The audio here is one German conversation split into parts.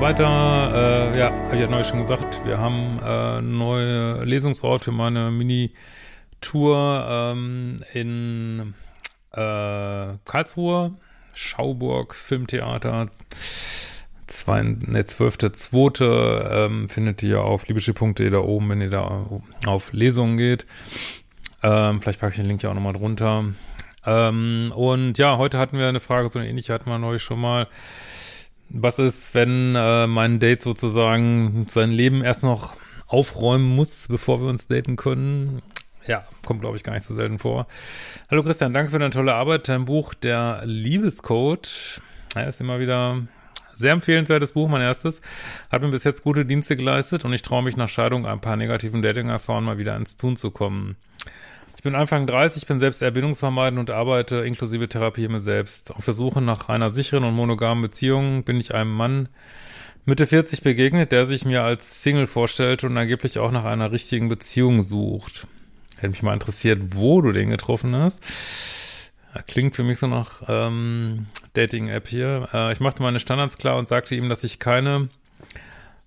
Weiter. Äh, ja, habe ich ja neulich schon gesagt, wir haben äh, neuen Lesungsort für meine Mini-Tour ähm, in äh, Karlsruhe, Schauburg Filmtheater. Zwei, ne, 12.2. Ähm, findet ihr auf liebeschiff.de da oben, wenn ihr da auf Lesungen geht. Ähm, vielleicht packe ich den Link ja auch nochmal drunter. Ähm, und ja, heute hatten wir eine Frage, so eine ähnliche hatten wir neulich schon mal. Was ist, wenn äh, mein Date sozusagen sein Leben erst noch aufräumen muss, bevor wir uns daten können? Ja, kommt, glaube ich, gar nicht so selten vor. Hallo Christian, danke für deine tolle Arbeit. Dein Buch, der Liebescode, ja, ist immer wieder sehr empfehlenswertes Buch, mein erstes. Hat mir bis jetzt gute Dienste geleistet und ich traue mich nach Scheidung ein paar negativen Dating-Erfahrungen mal wieder ins Tun zu kommen. Ich bin Anfang 30, bin selbst eher bindungsvermeidend und arbeite inklusive Therapie mir selbst. Auf der Suche nach einer sicheren und monogamen Beziehung bin ich einem Mann Mitte 40 begegnet, der sich mir als Single vorstellte und angeblich auch nach einer richtigen Beziehung sucht. Hätte mich mal interessiert, wo du den getroffen hast. Klingt für mich so nach ähm, Dating-App hier. Äh, ich machte meine Standards klar und sagte ihm, dass ich keine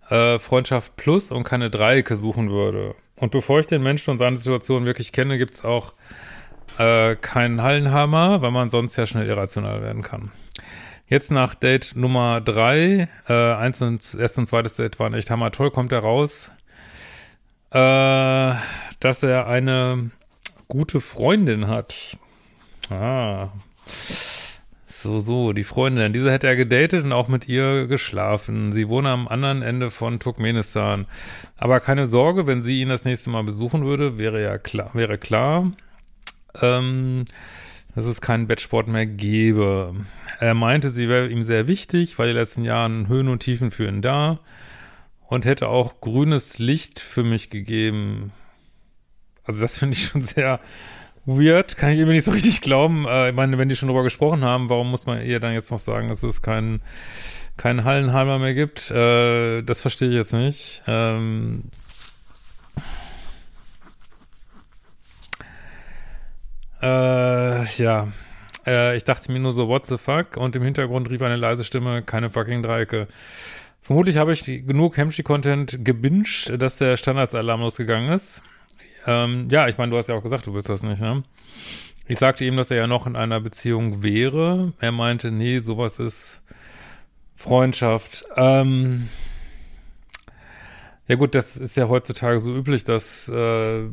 äh, Freundschaft Plus und keine Dreiecke suchen würde. Und bevor ich den Menschen und seine Situation wirklich kenne, gibt es auch äh, keinen Hallenhammer, weil man sonst ja schnell irrational werden kann. Jetzt nach Date Nummer drei, äh, eins und erst und zweites Date waren echt hammer toll, kommt er raus, äh, dass er eine gute Freundin hat. Ah. So, so, die Freundin. Diese hätte er gedatet und auch mit ihr geschlafen. Sie wohne am anderen Ende von Turkmenistan. Aber keine Sorge, wenn sie ihn das nächste Mal besuchen würde, wäre ja klar, wäre klar, ähm, dass es keinen Bettsport mehr gäbe. Er meinte, sie wäre ihm sehr wichtig, weil die letzten Jahren Höhen und Tiefen für ihn da und hätte auch grünes Licht für mich gegeben. Also das finde ich schon sehr weird, kann ich irgendwie nicht so richtig glauben. Äh, ich meine, wenn die schon drüber gesprochen haben, warum muss man ihr dann jetzt noch sagen, dass es keinen keinen Hallenhalmer mehr gibt? Äh, das verstehe ich jetzt nicht. Ähm, äh, ja. Äh, ich dachte mir nur so, what the fuck? Und im Hintergrund rief eine leise Stimme, keine fucking Dreiecke. Vermutlich habe ich genug Hemschi-Content gebinged, dass der Standardsalarm losgegangen ist. Ähm, ja, ich meine, du hast ja auch gesagt, du willst das nicht, ne? Ich sagte ihm, dass er ja noch in einer Beziehung wäre. Er meinte, nee, sowas ist Freundschaft. Ähm, ja gut, das ist ja heutzutage so üblich, dass äh,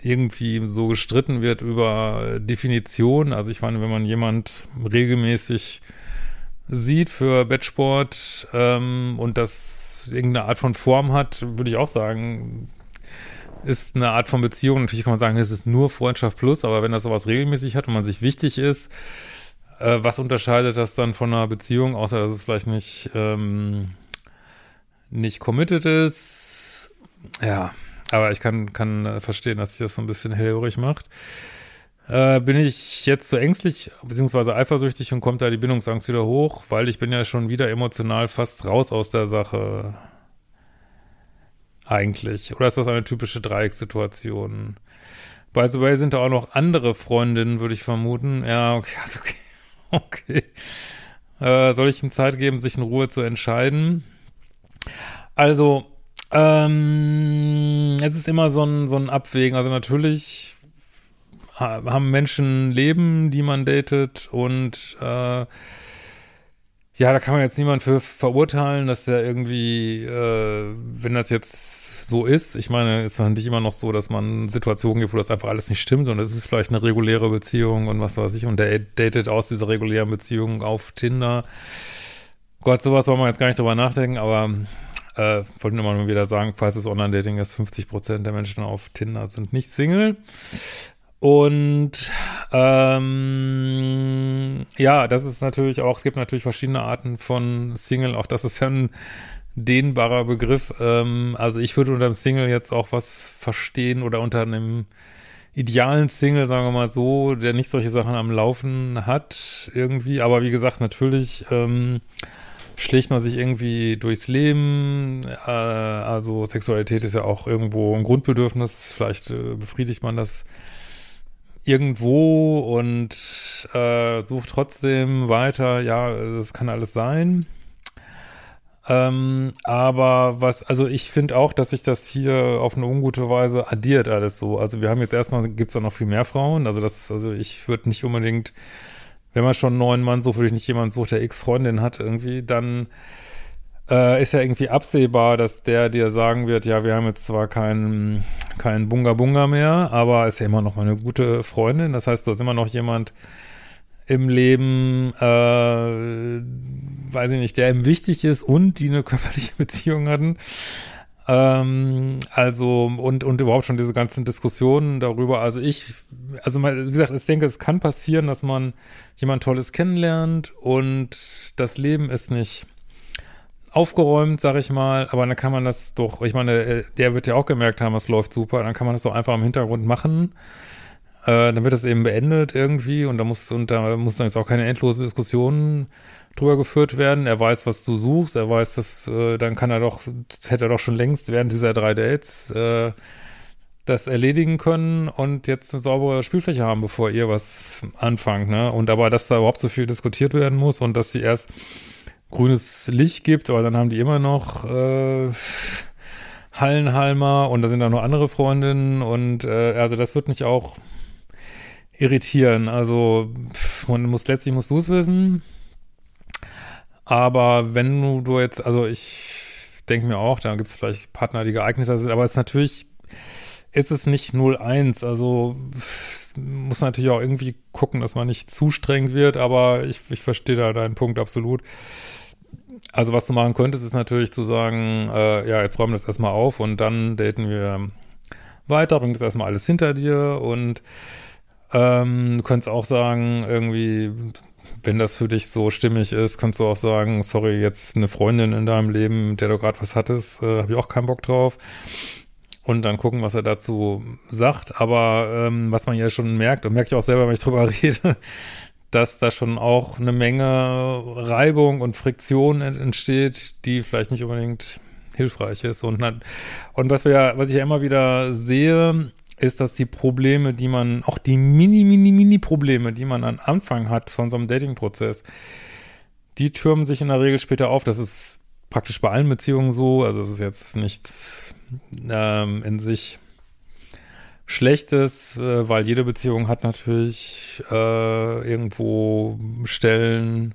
irgendwie so gestritten wird über Definition. Also ich meine, wenn man jemand regelmäßig sieht für Bettsport ähm, und das irgendeine Art von Form hat, würde ich auch sagen, ist eine Art von Beziehung. Natürlich kann man sagen, es ist nur Freundschaft plus, aber wenn das sowas regelmäßig hat und man sich wichtig ist, äh, was unterscheidet das dann von einer Beziehung, außer dass es vielleicht nicht, ähm, nicht committed ist? Ja, aber ich kann, kann äh, verstehen, dass sich das so ein bisschen hellhörig macht. Äh, bin ich jetzt so ängstlich beziehungsweise eifersüchtig und kommt da die Bindungsangst wieder hoch, weil ich bin ja schon wieder emotional fast raus aus der Sache eigentlich? Oder ist das eine typische Dreieckssituation? By the way sind da auch noch andere Freundinnen, würde ich vermuten. Ja, okay, also okay. okay. Äh, soll ich ihm Zeit geben, sich in Ruhe zu entscheiden? Also, ähm, es ist immer so ein, so ein Abwägen. Also natürlich haben Menschen Leben, die man datet und äh, ja, da kann man jetzt niemand für verurteilen, dass der irgendwie, äh, wenn das jetzt so ist, ich meine, ist natürlich immer noch so, dass man Situationen gibt, wo das einfach alles nicht stimmt und es ist vielleicht eine reguläre Beziehung und was weiß ich und der datet aus dieser regulären Beziehung auf Tinder. Gott, sowas wollen wir jetzt gar nicht drüber nachdenken, aber äh, wollte nur wieder sagen, falls es Online-Dating ist, 50 Prozent der Menschen auf Tinder sind nicht Single. Und ähm, ja, das ist natürlich auch, es gibt natürlich verschiedene Arten von Single, auch das ist ja ein dehnbarer Begriff. Ähm, also ich würde unter dem Single jetzt auch was verstehen oder unter einem idealen Single, sagen wir mal so, der nicht solche Sachen am Laufen hat irgendwie. Aber wie gesagt, natürlich ähm, schlägt man sich irgendwie durchs Leben. Äh, also Sexualität ist ja auch irgendwo ein Grundbedürfnis. Vielleicht äh, befriedigt man das irgendwo und äh, sucht trotzdem weiter, ja, es kann alles sein. Ähm, aber was, also ich finde auch, dass sich das hier auf eine ungute Weise addiert alles so. Also wir haben jetzt erstmal, gibt es da noch viel mehr Frauen. Also das, also ich würde nicht unbedingt, wenn man schon einen neuen Mann sucht, würde ich nicht jemanden suchen, der Ex-Freundin hat irgendwie, dann äh, ist ja irgendwie absehbar, dass der dir sagen wird, ja, wir haben jetzt zwar keinen kein Bunga Bunga mehr, aber ist ja immer noch mal eine gute Freundin. Das heißt, du hast immer noch jemand im Leben, äh, weiß ich nicht, der ihm wichtig ist und die eine körperliche Beziehung hatten. Ähm, also, und, und überhaupt schon diese ganzen Diskussionen darüber. Also ich, also wie gesagt, ich denke, es kann passieren, dass man jemand Tolles kennenlernt und das Leben ist nicht aufgeräumt, sag ich mal, aber dann kann man das doch, ich meine, äh, der wird ja auch gemerkt haben, es läuft super, dann kann man das doch einfach im Hintergrund machen. Äh, dann wird das eben beendet irgendwie und da muss, und da muss dann jetzt auch keine endlose Diskussion drüber geführt werden. Er weiß, was du suchst, er weiß, dass, äh, dann kann er doch, hätte er doch schon längst während dieser drei Dates äh, das erledigen können und jetzt eine saubere Spielfläche haben, bevor ihr was anfangt, ne? Und aber, dass da überhaupt so viel diskutiert werden muss und dass sie erst grünes Licht gibt, aber dann haben die immer noch äh, Hallenhalmer und da sind dann noch andere Freundinnen und äh, also das wird mich auch irritieren. Also man muss letztlich musst du es wissen. Aber wenn du, du jetzt, also ich denke mir auch, da gibt es vielleicht Partner, die geeigneter sind, aber es ist natürlich, ist es nicht 0-1. Also muss natürlich auch irgendwie gucken, dass man nicht zu streng wird, aber ich, ich verstehe da deinen Punkt absolut. Also was du machen könntest, ist natürlich zu sagen, äh, ja, jetzt räumen wir das erstmal auf und dann daten wir weiter, bring das erstmal alles hinter dir und ähm, du könntest auch sagen, irgendwie, wenn das für dich so stimmig ist, kannst du auch sagen, sorry, jetzt eine Freundin in deinem Leben, mit der du gerade was hattest, äh, habe ich auch keinen Bock drauf. Und dann gucken, was er dazu sagt. Aber ähm, was man ja schon merkt, und merke ich auch selber, wenn ich drüber rede, dass da schon auch eine Menge Reibung und Friktion entsteht, die vielleicht nicht unbedingt hilfreich ist. Und, und was wir, was ich ja immer wieder sehe, ist, dass die Probleme, die man, auch die mini, mini, mini Probleme, die man am Anfang hat von so einem Dating-Prozess, die türmen sich in der Regel später auf. Das ist praktisch bei allen Beziehungen so. Also es ist jetzt nichts ähm, in sich Schlechtes, äh, weil jede Beziehung hat natürlich äh, irgendwo Stellen,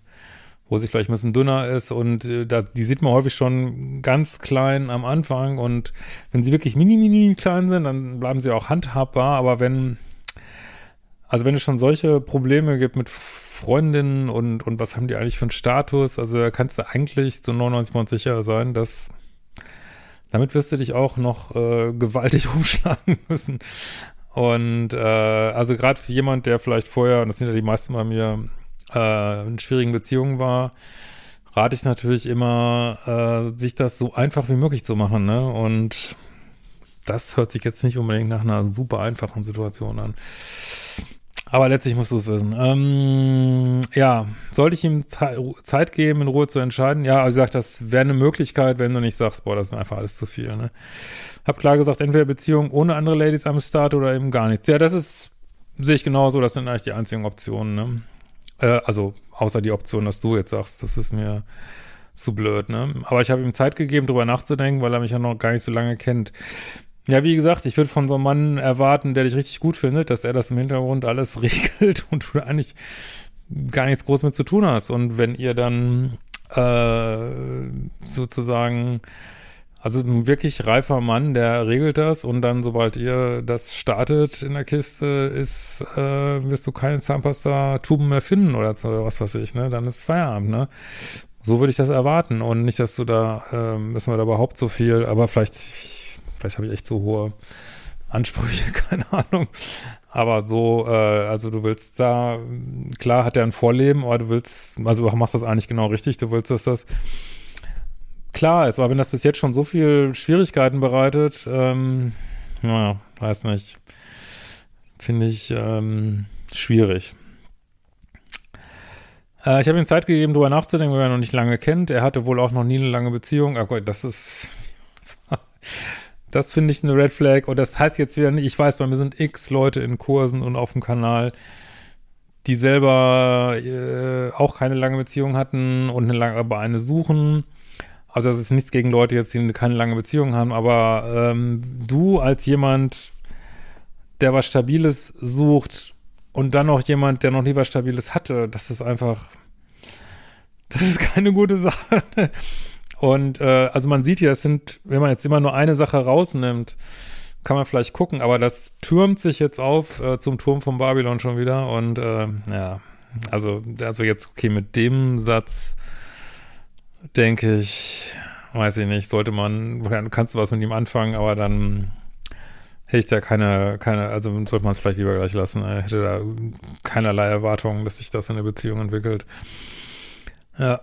wo sie vielleicht ein bisschen dünner ist. Und äh, da, die sieht man häufig schon ganz klein am Anfang. Und wenn sie wirklich mini, mini klein sind, dann bleiben sie auch handhabbar, aber wenn, also wenn es schon solche Probleme gibt mit Freundinnen und, und was haben die eigentlich für einen Status, also da kannst du eigentlich zu 99% sicher sein, dass damit wirst du dich auch noch äh, gewaltig umschlagen müssen. Und äh, also gerade für jemand, der vielleicht vorher, und das sind ja die meisten bei mir, äh, in schwierigen Beziehungen war, rate ich natürlich immer, äh, sich das so einfach wie möglich zu machen. Ne? Und das hört sich jetzt nicht unbedingt nach einer super einfachen Situation an. Aber letztlich musst du es wissen. Ähm, ja, sollte ich ihm Zeit geben, in Ruhe zu entscheiden? Ja, also ich sag, das wäre eine Möglichkeit, wenn du nicht sagst, boah, das ist mir einfach alles zu viel. Ne? Hab klar gesagt, entweder Beziehung ohne andere Ladies am Start oder eben gar nichts. Ja, das ist, sehe ich genauso, das sind eigentlich die einzigen Optionen. Ne? Äh, also außer die Option, dass du jetzt sagst, das ist mir zu blöd. Ne? Aber ich habe ihm Zeit gegeben, drüber nachzudenken, weil er mich ja noch gar nicht so lange kennt. Ja, wie gesagt, ich würde von so einem Mann erwarten, der dich richtig gut findet, dass er das im Hintergrund alles regelt und du eigentlich gar nichts groß mit zu tun hast. Und wenn ihr dann äh, sozusagen, also ein wirklich reifer Mann, der regelt das und dann, sobald ihr das startet in der Kiste, ist, äh, wirst du keine Zahnpasta-Tuben mehr finden oder was weiß ich, ne? Dann ist Feierabend, ne? So würde ich das erwarten und nicht, dass du da, äh, müssen wir da überhaupt so viel, aber vielleicht Vielleicht habe ich echt so hohe Ansprüche, keine Ahnung. Aber so, äh, also du willst da, klar hat er ein Vorleben, aber du willst, also du machst das eigentlich genau richtig, du willst, dass das klar ist, aber wenn das bis jetzt schon so viel Schwierigkeiten bereitet, ähm, naja, weiß nicht, finde ich ähm, schwierig. Äh, ich habe ihm Zeit gegeben, darüber nachzudenken, weil er noch nicht lange kennt. Er hatte wohl auch noch nie eine lange Beziehung. Aber ah, das ist, das finde ich eine Red Flag. Und das heißt jetzt wieder nicht, ich weiß, bei mir sind x Leute in Kursen und auf dem Kanal, die selber äh, auch keine lange Beziehung hatten und eine lange, aber eine suchen. Also das ist nichts gegen Leute jetzt, die keine lange Beziehung haben, aber ähm, du als jemand, der was Stabiles sucht und dann noch jemand, der noch nie was Stabiles hatte, das ist einfach, das ist keine gute Sache. Und äh, also man sieht hier, es sind, wenn man jetzt immer nur eine Sache rausnimmt, kann man vielleicht gucken, aber das türmt sich jetzt auf äh, zum Turm von Babylon schon wieder und äh, ja, also, also jetzt, okay, mit dem Satz denke ich, weiß ich nicht, sollte man, dann kannst du was mit ihm anfangen, aber dann hätte ich da keine, keine, also sollte man es vielleicht lieber gleich lassen. Ich hätte da keinerlei Erwartungen, dass sich das in eine Beziehung entwickelt. Ja.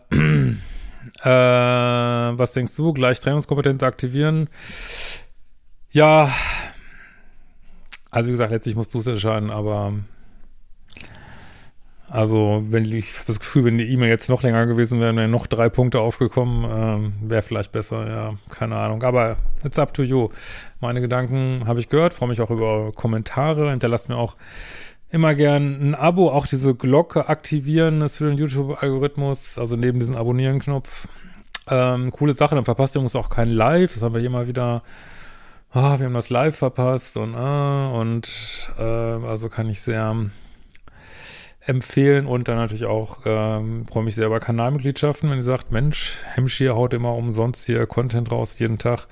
Äh, was denkst du? Gleich Trainingskompetenz aktivieren? Ja, also wie gesagt, letztlich musst du es entscheiden, aber also wenn ich habe das Gefühl, wenn die E-Mail jetzt noch länger gewesen wäre, wären noch drei Punkte aufgekommen, ähm, wäre vielleicht besser, ja, keine Ahnung. Aber it's up to you. Meine Gedanken habe ich gehört, freue mich auch über Kommentare, hinterlasst mir auch immer gern ein Abo, auch diese Glocke aktivieren ist für den YouTube-Algorithmus, also neben diesem Abonnieren-Knopf. Ähm, coole Sache, dann verpasst ihr uns auch kein Live, das haben wir hier mal wieder ah, wir haben das live verpasst und, ah, und äh, also kann ich sehr empfehlen und dann natürlich auch, ähm, freue mich sehr über Kanalmitgliedschaften, wenn ihr sagt, Mensch, Hemmschier haut immer umsonst hier Content raus, jeden Tag,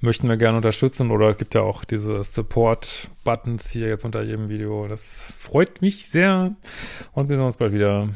möchten wir gerne unterstützen oder es gibt ja auch diese Support-Buttons hier jetzt unter jedem Video, das freut mich sehr und wir sehen uns bald wieder.